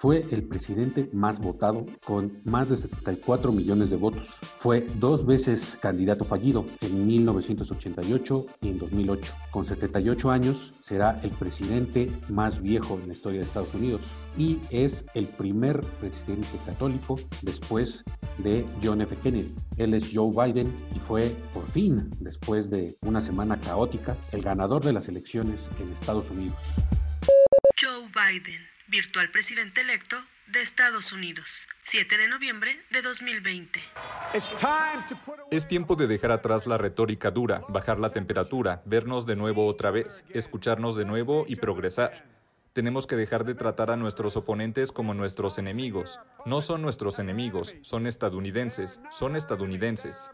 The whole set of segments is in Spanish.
Fue el presidente más votado con más de 74 millones de votos. Fue dos veces candidato fallido en 1988 y en 2008. Con 78 años será el presidente más viejo en la historia de Estados Unidos y es el primer presidente católico después de John F. Kennedy. Él es Joe Biden y fue por fin, después de una semana caótica, el ganador de las elecciones en Estados Unidos. Joe Biden virtual presidente electo de Estados Unidos, 7 de noviembre de 2020. Es tiempo de dejar atrás la retórica dura, bajar la temperatura, vernos de nuevo otra vez, escucharnos de nuevo y progresar. Tenemos que dejar de tratar a nuestros oponentes como nuestros enemigos. No son nuestros enemigos, son estadounidenses, son estadounidenses.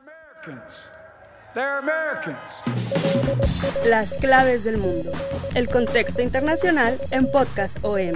Las claves del mundo. El contexto internacional en Podcast OM.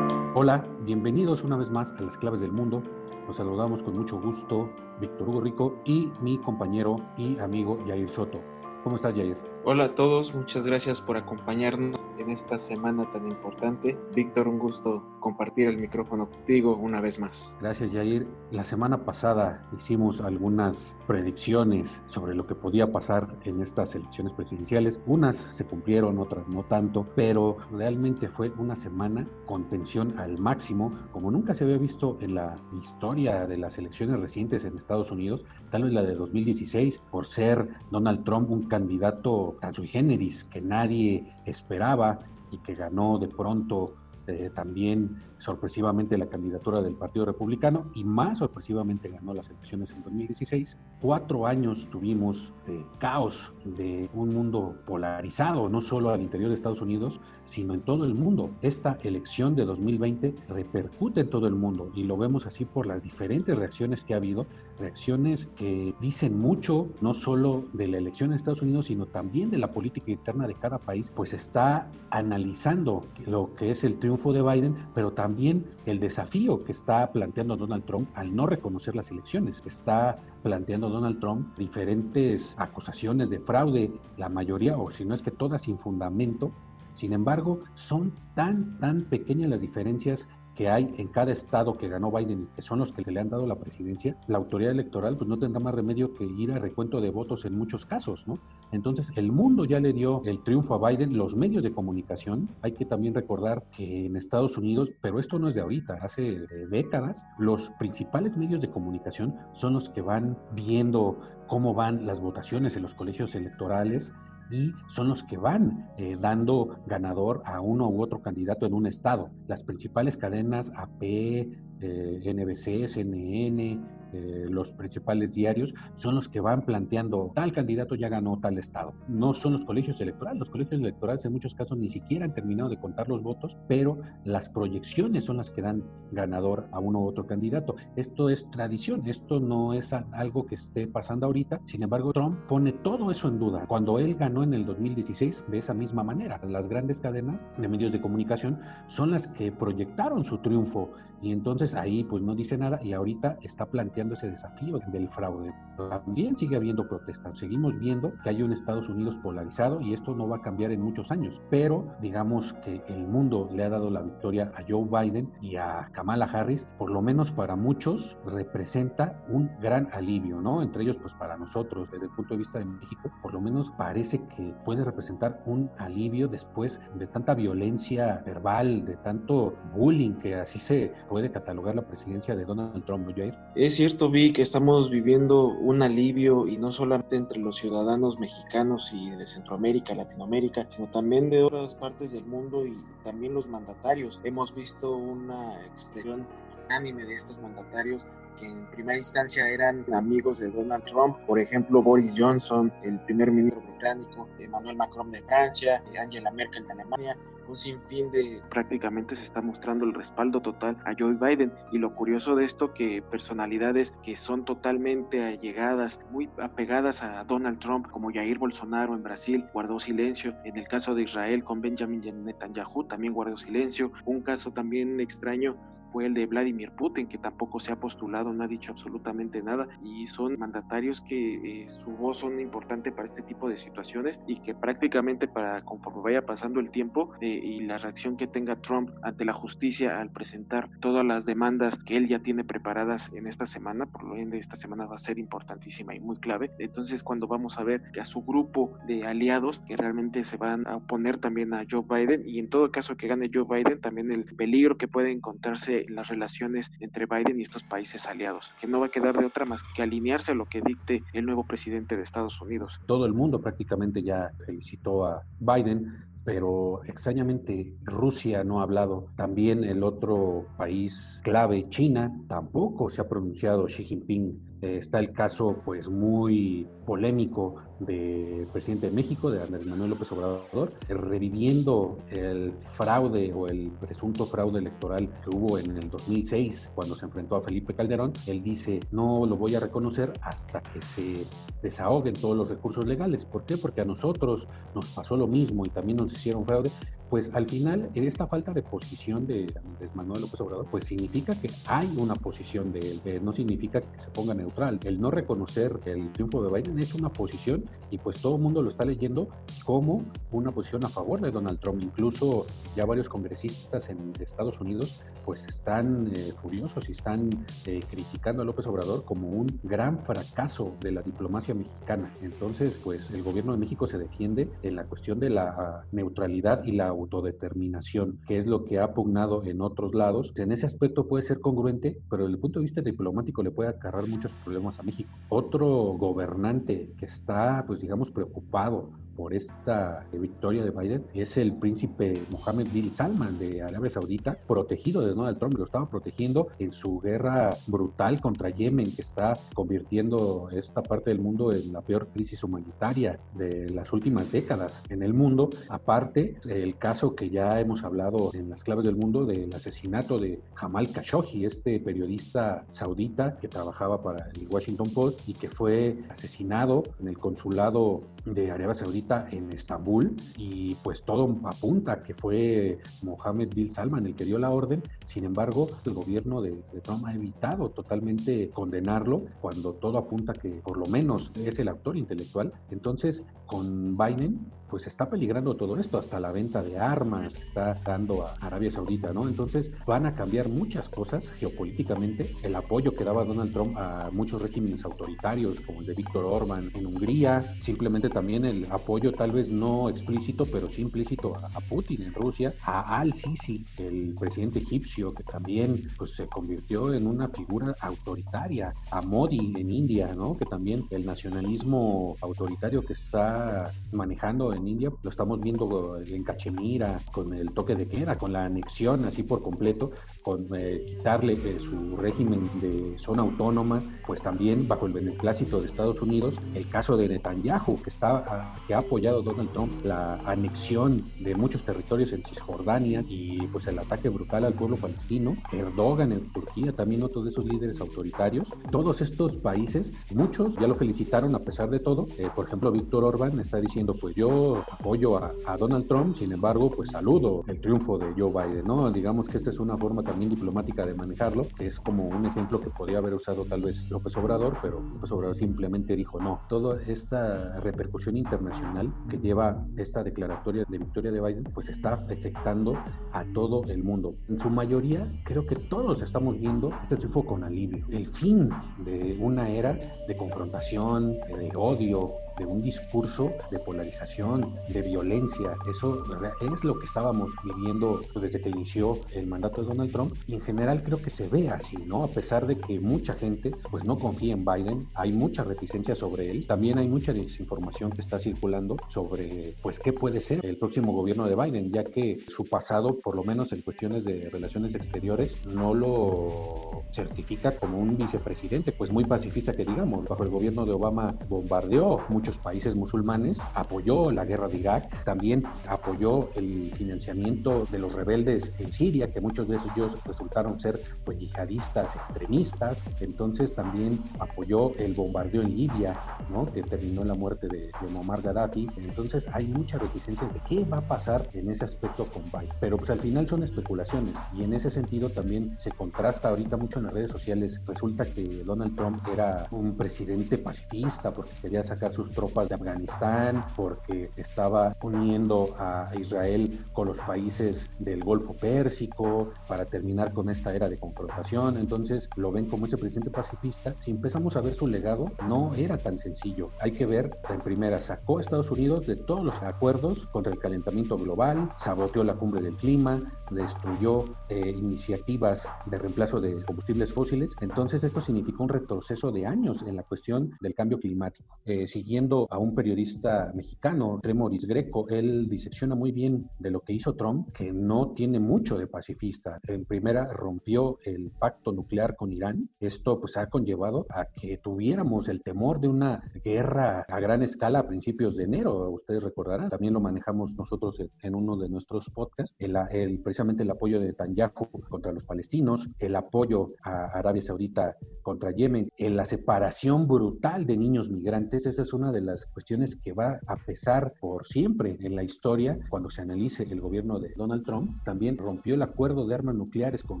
Hola, bienvenidos una vez más a Las claves del mundo. Los saludamos con mucho gusto Víctor Hugo Rico y mi compañero y amigo Jair Soto. ¿Cómo estás, Jair? Hola a todos, muchas gracias por acompañarnos en esta semana tan importante. Víctor, un gusto compartir el micrófono contigo una vez más. Gracias, Jair. La semana pasada hicimos algunas predicciones sobre lo que podía pasar en estas elecciones presidenciales. Unas se cumplieron, otras no tanto, pero realmente fue una semana con tensión al máximo, como nunca se había visto en la historia de las elecciones recientes en Estados Unidos, tal vez la de 2016, por ser Donald Trump un candidato tan sui generis que nadie esperaba y que ganó de pronto eh, también sorpresivamente la candidatura del Partido Republicano y más sorpresivamente ganó las elecciones en 2016. Cuatro años tuvimos de caos, de un mundo polarizado, no solo al interior de Estados Unidos, sino en todo el mundo. Esta elección de 2020 repercute en todo el mundo y lo vemos así por las diferentes reacciones que ha habido, reacciones que dicen mucho, no solo de la elección en Estados Unidos, sino también de la política interna de cada país, pues está analizando lo que es el triunfo de Biden, pero también el desafío que está planteando Donald Trump al no reconocer las elecciones. Está planteando Donald Trump diferentes acusaciones de fraude, la mayoría, o si no es que todas sin fundamento. Sin embargo, son tan, tan pequeñas las diferencias que hay en cada estado que ganó Biden y que son los que le han dado la presidencia, la autoridad electoral pues no tendrá más remedio que ir a recuento de votos en muchos casos, ¿no? Entonces el mundo ya le dio el triunfo a Biden, los medios de comunicación, hay que también recordar que en Estados Unidos, pero esto no es de ahorita, hace eh, décadas, los principales medios de comunicación son los que van viendo cómo van las votaciones en los colegios electorales y son los que van eh, dando ganador a uno u otro candidato en un estado. Las principales cadenas AP, eh, NBC, CNN, eh, los principales diarios son los que van planteando tal candidato ya ganó tal estado. No son los colegios electorales. Los colegios electorales en muchos casos ni siquiera han terminado de contar los votos, pero las proyecciones son las que dan ganador a uno u otro candidato. Esto es tradición, esto no es algo que esté pasando ahorita. Sin embargo, Trump pone todo eso en duda. Cuando él ganó en el 2016 de esa misma manera, las grandes cadenas de medios de comunicación son las que proyectaron su triunfo y entonces ahí pues no dice nada y ahorita está planteando ese desafío del fraude. También sigue habiendo protestas. Seguimos viendo que hay un Estados Unidos polarizado y esto no va a cambiar en muchos años. Pero digamos que el mundo le ha dado la victoria a Joe Biden y a Kamala Harris, por lo menos para muchos representa un gran alivio, ¿no? Entre ellos pues para nosotros desde el punto de vista de México, por lo menos parece que puede representar un alivio después de tanta violencia verbal, de tanto bullying que así se puede catalogar la presidencia de Donald Trump, Jair? Es cierto cierto, vi que estamos viviendo un alivio y no solamente entre los ciudadanos mexicanos y de Centroamérica, Latinoamérica, sino también de otras partes del mundo y también los mandatarios. Hemos visto una expresión unánime de estos mandatarios que en primera instancia eran amigos de Donald Trump, por ejemplo Boris Johnson, el primer ministro británico, Emmanuel Macron de Francia, Angela Merkel de Alemania, un sinfín de prácticamente se está mostrando el respaldo total a Joe Biden. Y lo curioso de esto que personalidades que son totalmente allegadas, muy apegadas a Donald Trump como Jair Bolsonaro en Brasil guardó silencio, en el caso de Israel con Benjamin Netanyahu también guardó silencio, un caso también extraño fue el de Vladimir Putin, que tampoco se ha postulado, no ha dicho absolutamente nada, y son mandatarios que eh, su voz son importante para este tipo de situaciones y que prácticamente para conforme vaya pasando el tiempo eh, y la reacción que tenga Trump ante la justicia al presentar todas las demandas que él ya tiene preparadas en esta semana, por lo ende esta semana va a ser importantísima y muy clave, entonces cuando vamos a ver que a su grupo de aliados que realmente se van a oponer también a Joe Biden y en todo caso que gane Joe Biden, también el peligro que puede encontrarse las relaciones entre Biden y estos países aliados, que no va a quedar de otra más que alinearse a lo que dicte el nuevo presidente de Estados Unidos. Todo el mundo prácticamente ya felicitó a Biden, pero extrañamente Rusia no ha hablado. También el otro país clave, China, tampoco se ha pronunciado Xi Jinping eh, está el caso pues muy polémico del presidente de México, de Andrés Manuel López Obrador, reviviendo el fraude o el presunto fraude electoral que hubo en el 2006 cuando se enfrentó a Felipe Calderón. Él dice, no lo voy a reconocer hasta que se desahoguen todos los recursos legales. ¿Por qué? Porque a nosotros nos pasó lo mismo y también nos hicieron fraude pues al final en esta falta de posición de Manuel López Obrador, pues significa que hay una posición de él, no significa que se ponga neutral. El no reconocer el triunfo de Biden es una posición y pues todo el mundo lo está leyendo como una posición a favor de Donald Trump. Incluso ya varios congresistas en Estados Unidos pues están eh, furiosos y están eh, criticando a López Obrador como un gran fracaso de la diplomacia mexicana. Entonces pues el gobierno de México se defiende en la cuestión de la neutralidad y la autodeterminación, que es lo que ha pugnado en otros lados. En ese aspecto puede ser congruente, pero desde el punto de vista diplomático le puede acarrar muchos problemas a México. Otro gobernante que está, pues digamos, preocupado por esta victoria de Biden es el príncipe Mohammed bin Salman de Arabia Saudita, protegido de Donald Trump, lo estaba protegiendo en su guerra brutal contra Yemen, que está convirtiendo esta parte del mundo en la peor crisis humanitaria de las últimas décadas en el mundo. Aparte, el caso que ya hemos hablado en las claves del mundo del asesinato de Jamal Khashoggi, este periodista saudita que trabajaba para el Washington Post y que fue asesinado en el consulado de Arabia Saudita en Estambul y pues todo apunta que fue Mohammed bin Salman el que dio la orden. Sin embargo, el gobierno de, de, Trump ha evitado totalmente condenarlo cuando todo apunta que por lo menos es el autor intelectual. Entonces, con Biden pues está peligrando todo esto, hasta la venta de armas está dando a Arabia Saudita, ¿no? Entonces van a cambiar muchas cosas geopolíticamente, el apoyo que daba Donald Trump a muchos regímenes autoritarios, como el de Víctor Orban en Hungría, simplemente también el apoyo tal vez no explícito, pero sí implícito a, Putin en Rusia, a Al-Sisi, el presidente egipcio, que también pues, se convirtió en una figura autoritaria, a Modi en India, ¿no? Que también el nacionalismo autoritario que está manejando en India, lo estamos viendo en Cachemira, con el toque de queda, con la anexión así por completo, con eh, quitarle eh, su régimen de zona autónoma, pues también bajo el beneplácito de Estados Unidos, el caso de Netanyahu, que, está, ah, que ha apoyado Donald Trump la anexión de muchos territorios en Cisjordania y pues el ataque brutal al pueblo palestino, Erdogan en Turquía, también otro de esos líderes autoritarios, todos estos países, muchos ya lo felicitaron a pesar de todo, eh, por ejemplo Víctor Orban está diciendo pues yo apoyo a, Donald Trump, sin embargo, pues saludo el triunfo de Joe Biden, ¿no? Digamos que esta es una forma también diplomática de manejarlo, es como un ejemplo que podría haber usado tal vez López Obrador, pero López Obrador simplemente dijo no. Toda esta repercusión internacional que lleva esta declaratoria de victoria de Biden, pues está afectando a todo el mundo. En su mayoría, creo que todos estamos viendo este triunfo con alivio. El fin de una era de confrontación, de odio, de un discurso de polarización, de violencia. Eso es lo que estábamos viviendo desde que inició el mandato de Donald Trump y en general creo que se ve así, ¿no? A pesar de que mucha gente pues no confía en Biden, hay mucha reticencia sobre él, también hay mucha desinformación que está circulando sobre pues qué puede ser el próximo gobierno de Biden, ya que su pasado, por lo menos en cuestiones de relaciones exteriores, no lo certifica como un vicepresidente, pues muy pacifista que digamos. Bajo el gobierno de Obama bombardeó muchos países musulmanes, apoyó la guerra de Irak, también apoyó el financiamiento de los rebeldes en Siria, que muchos de ellos resultaron ser pues yihadistas extremistas, entonces también apoyó el bombardeo en Libia, ¿no? que terminó en la muerte de, de Muammar Gaddafi, entonces hay muchas reticencias de qué va a pasar en ese aspecto con Biden, pero pues al final son especulaciones y en ese sentido también se contrasta ahorita mucho en las redes sociales, resulta que Donald Trump era un presidente pacifista porque quería sacar sus tropas de Afganistán, porque estaba uniendo a Israel con los países del Golfo Pérsico para terminar con esta era de confrontación. Entonces lo ven como ese presidente pacifista. Si empezamos a ver su legado, no era tan sencillo. Hay que ver, en primera, sacó a Estados Unidos de todos los acuerdos contra el calentamiento global, saboteó la cumbre del clima, destruyó eh, iniciativas de reemplazo de combustibles fósiles. Entonces esto significó un retroceso de años en la cuestión del cambio climático. Eh, siguiendo a un periodista mexicano, Tremoris Greco, él disecciona muy bien de lo que hizo Trump, que no tiene mucho de pacifista. En primera, rompió el pacto nuclear con Irán. Esto pues ha conllevado a que tuviéramos el temor de una guerra a gran escala a principios de enero. Ustedes recordarán, también lo manejamos nosotros en uno de nuestros podcasts, el, el, precisamente el apoyo de Netanyahu contra los palestinos, el apoyo a Arabia Saudita contra Yemen, en la separación brutal de niños migrantes. Esa es una de las cuestiones que va a pesar por siempre en la historia cuando se analice el gobierno de Donald Trump. También rompió el acuerdo de armas nucleares con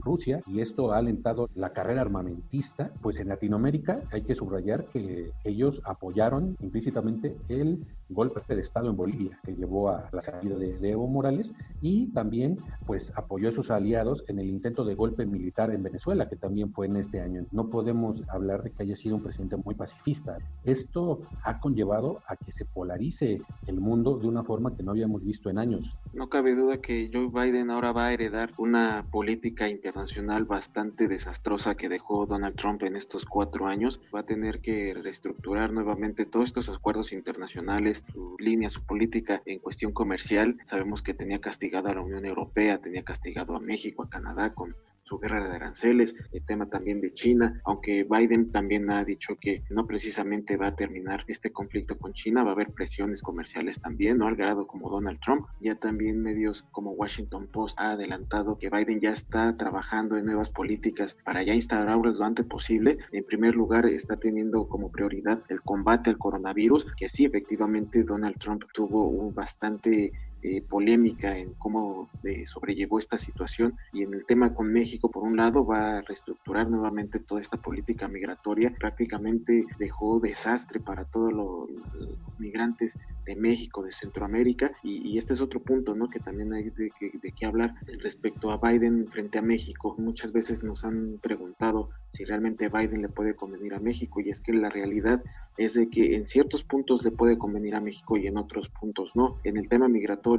Rusia y esto ha alentado la carrera armamentista. Pues en Latinoamérica hay que subrayar que ellos apoyaron implícitamente el golpe de Estado en Bolivia que llevó a la salida de, de Evo Morales y también pues apoyó a sus aliados en el intento de golpe militar en Venezuela que también fue en este año. No podemos hablar de que haya sido un presidente muy pacifista. Esto ha conllevado a que se polarice el mundo de una forma que no habíamos visto en años. No cabe duda que Joe Biden ahora va a heredar una política internacional bastante desastrosa que dejó Donald Trump en estos cuatro años. Va a tener que reestructurar nuevamente todos estos acuerdos internacionales, su línea, su política en cuestión comercial. Sabemos que tenía castigado a la Unión Europea, tenía castigado a México, a Canadá con su guerra de aranceles, el tema también de China, aunque Biden también ha dicho que no precisamente va a terminar este conflicto con China, va a haber presiones comerciales también, no al grado como Donald Trump, ya también medios como Washington Post ha adelantado que Biden ya está trabajando en nuevas políticas para ya instaurar lo antes posible. En primer lugar, está teniendo como prioridad el combate al coronavirus, que sí, efectivamente Donald Trump tuvo un bastante eh, polémica en cómo eh, sobrellevó esta situación y en el tema con México, por un lado, va a reestructurar nuevamente toda esta política migratoria, prácticamente dejó desastre para todos los, los migrantes de México, de Centroamérica y, y, este es otro punto, ¿no? Que también hay de, de, de qué hablar respecto a Biden frente a México. Muchas veces nos han preguntado si realmente Biden le puede convenir a México y es que la realidad es de que en ciertos puntos le puede convenir a México y en otros puntos no. En el tema migratorio,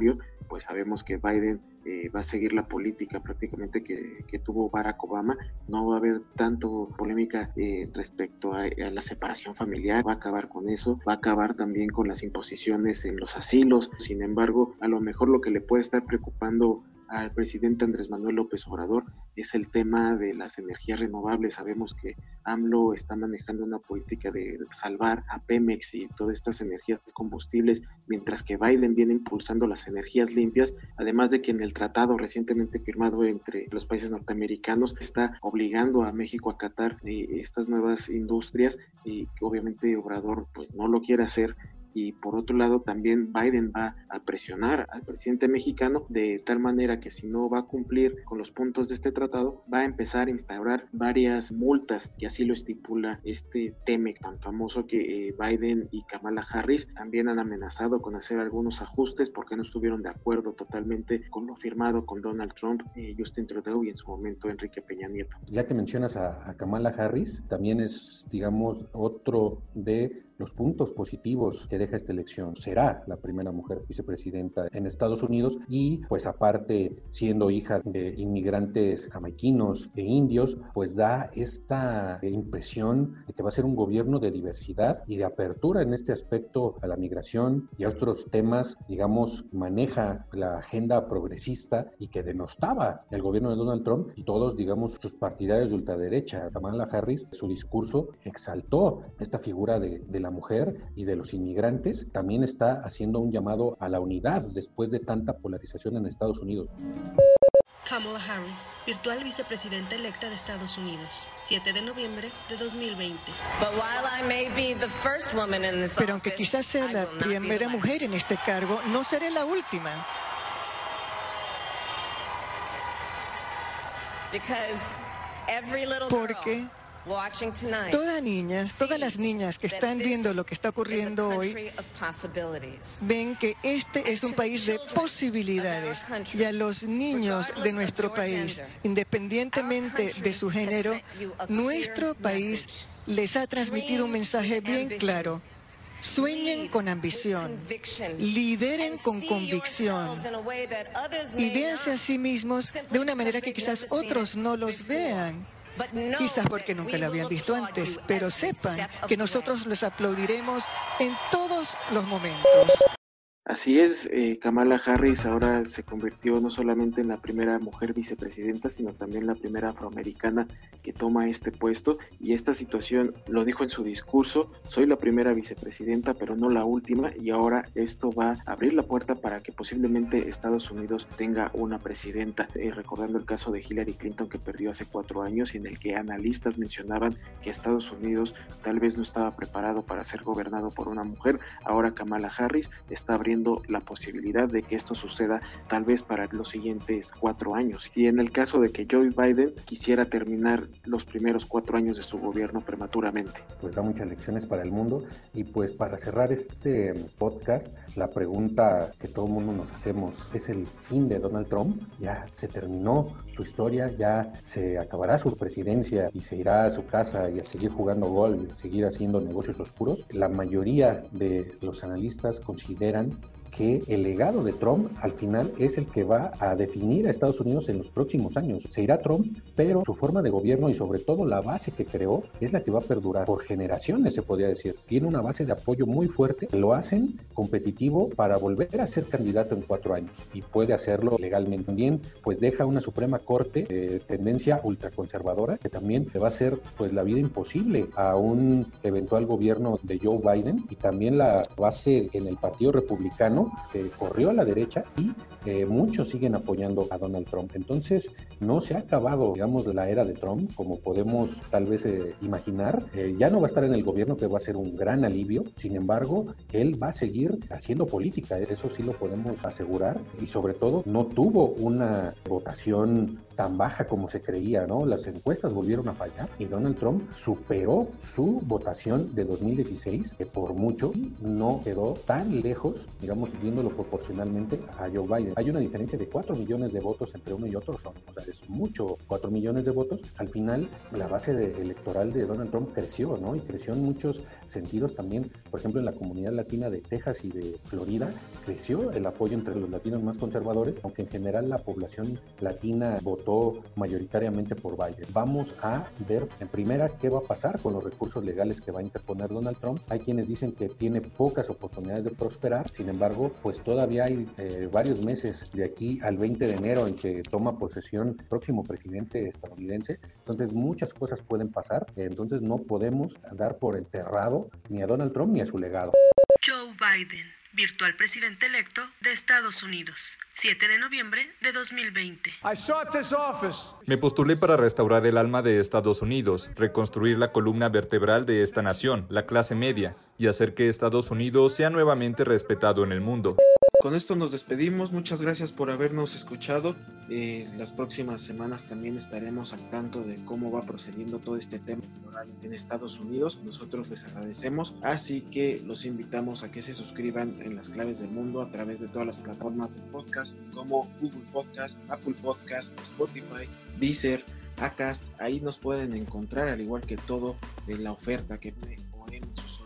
pues sabemos que Biden eh, va a seguir la política prácticamente que, tuvo Barack Obama. No va a haber tanto polémica eh, respecto a, la separación familiar, va a acabar con eso, va a acabar también con las imposiciones en los asilos. Sin embargo, a lo mejor lo que le puede estar preocupando al presidente Andrés Manuel López Obrador es el tema de las energías renovables. Sabemos que AMLO está manejando una política de salvar a Pemex y todas estas energías combustibles, mientras que Biden viene impulsando las energías limpias, además de que en el tratado recientemente firmado entre los países norteamericanos está obligando a México a acatar eh, estas nuevas industrias y obviamente Obrador pues no lo quiere hacer y por otro lado también Biden va a presionar al presidente mexicano de tal manera que si no va a cumplir con los puntos de este tratado va a empezar a instaurar varias multas que así lo estipula este TEMEC tan famoso que eh, Biden y Kamala Harris también han amenazado con hacer algunos ajustes porque no estuvieron de acuerdo totalmente con lo firmado con Donald Trump, eh, Justin Trudeau y en su momento Enrique Peña Nieto. Ya que mencionas a, a Kamala Harris, también es digamos otro de los puntos positivos que deja esta elección. Será la primera mujer vicepresidenta en Estados Unidos y pues aparte siendo hija de inmigrantes jamaiquinos e indios, pues da esta impresión de que va a ser un gobierno de diversidad y de apertura en este aspecto a la migración y a otros temas, digamos, maneja la agenda progresista y que denostaba el gobierno de Donald Trump y todos, digamos, sus partidarios de ultraderecha. Kamala Harris, su discurso exaltó esta figura de, de la mujer y de los inmigrantes. También está haciendo un llamado a la unidad después de tanta polarización en Estados Unidos. Kamala Harris, virtual vicepresidenta electa de Estados Unidos, 7 de noviembre de 2020. Pero aunque quizás sea la primera mujer en este cargo, no seré la última. Porque Todas niñas, todas las niñas que están viendo lo que está ocurriendo hoy, ven que este es un país de posibilidades y a los niños de nuestro país, independientemente de su género, nuestro país les ha transmitido un mensaje bien claro. Sueñen con ambición, lideren con convicción. y véanse a sí mismos de una manera que quizás otros no los vean. Quizás porque nunca lo habían visto antes, pero sepan que nosotros los aplaudiremos en todos los momentos. Así es, eh, Kamala Harris ahora se convirtió no solamente en la primera mujer vicepresidenta, sino también la primera afroamericana que toma este puesto. Y esta situación lo dijo en su discurso, soy la primera vicepresidenta, pero no la última. Y ahora esto va a abrir la puerta para que posiblemente Estados Unidos tenga una presidenta. Eh, recordando el caso de Hillary Clinton que perdió hace cuatro años y en el que analistas mencionaban que Estados Unidos tal vez no estaba preparado para ser gobernado por una mujer. Ahora Kamala Harris está abriendo la posibilidad de que esto suceda tal vez para los siguientes cuatro años. Si en el caso de que Joe Biden quisiera terminar los primeros cuatro años de su gobierno prematuramente. Pues da muchas lecciones para el mundo y pues para cerrar este podcast, la pregunta que todo el mundo nos hacemos, ¿es el fin de Donald Trump? Ya se terminó su historia, ya se acabará su presidencia y se irá a su casa y a seguir jugando gol, seguir haciendo negocios oscuros. La mayoría de los analistas consideran que el legado de Trump al final es el que va a definir a Estados Unidos en los próximos años. Se irá Trump, pero su forma de gobierno y sobre todo la base que creó es la que va a perdurar por generaciones, se podría decir. Tiene una base de apoyo muy fuerte, lo hacen competitivo para volver a ser candidato en cuatro años y puede hacerlo legalmente. También pues deja una Suprema Corte de tendencia ultraconservadora que también le va a hacer pues la vida imposible a un eventual gobierno de Joe Biden y también la base en el Partido Republicano que corrió a la derecha y eh, muchos siguen apoyando a Donald Trump. Entonces, no se ha acabado, digamos, la era de Trump, como podemos tal vez eh, imaginar. Eh, ya no va a estar en el gobierno, que va a ser un gran alivio. Sin embargo, él va a seguir haciendo política, eso sí lo podemos asegurar. Y sobre todo, no tuvo una votación tan baja como se creía, ¿no? Las encuestas volvieron a fallar y Donald Trump superó su votación de 2016, que por mucho no quedó tan lejos, digamos, viéndolo proporcionalmente a Joe Biden. Hay una diferencia de 4 millones de votos entre uno y otro, son, o sea, es mucho, 4 millones de votos. Al final, la base electoral de Donald Trump creció, ¿no? Y creció en muchos sentidos también, por ejemplo, en la comunidad latina de Texas y de Florida, creció el apoyo entre los latinos más conservadores, aunque en general la población latina votó mayoritariamente por Biden. Vamos a ver en primera qué va a pasar con los recursos legales que va a interponer Donald Trump. Hay quienes dicen que tiene pocas oportunidades de prosperar, sin embargo, pues todavía hay eh, varios meses de aquí al 20 de enero en que toma posesión el próximo presidente estadounidense. Entonces muchas cosas pueden pasar. Entonces no podemos dar por enterrado ni a Donald Trump ni a su legado. Joe Biden, virtual presidente electo de Estados Unidos. 7 de noviembre de 2020. Me postulé para restaurar el alma de Estados Unidos, reconstruir la columna vertebral de esta nación, la clase media, y hacer que Estados Unidos sea nuevamente respetado en el mundo. Con esto nos despedimos. Muchas gracias por habernos escuchado. Eh, las próximas semanas también estaremos al tanto de cómo va procediendo todo este tema en Estados Unidos. Nosotros les agradecemos. Así que los invitamos a que se suscriban en las claves del mundo a través de todas las plataformas de podcast como Google Podcast, Apple Podcast, Spotify, Deezer, Acast. Ahí nos pueden encontrar al igual que todo de la oferta que ponen sus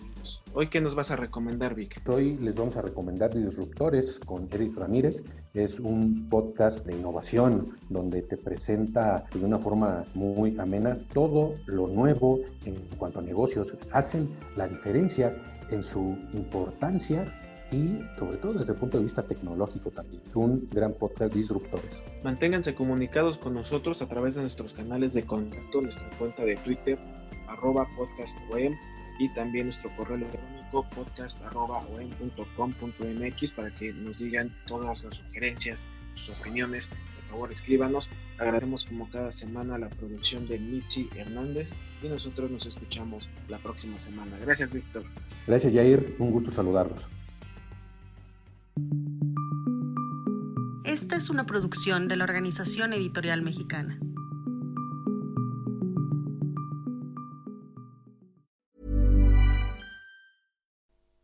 Hoy, ¿qué nos vas a recomendar, Vic? Hoy les vamos a recomendar Disruptores con Eric Ramírez. Es un podcast de innovación donde te presenta de una forma muy amena todo lo nuevo en cuanto a negocios. Hacen la diferencia en su importancia y sobre todo desde el punto de vista tecnológico también. Un gran podcast Disruptores. Manténganse comunicados con nosotros a través de nuestros canales de contacto, nuestra cuenta de Twitter, arroba podcastweb y también nuestro correo electrónico podcast.com.mx para que nos digan todas las sugerencias, sus opiniones. Por favor, escríbanos. Agradecemos como cada semana la producción de Mitzi Hernández y nosotros nos escuchamos la próxima semana. Gracias, Víctor. Gracias, Jair. Un gusto saludarlos. Esta es una producción de la Organización Editorial Mexicana.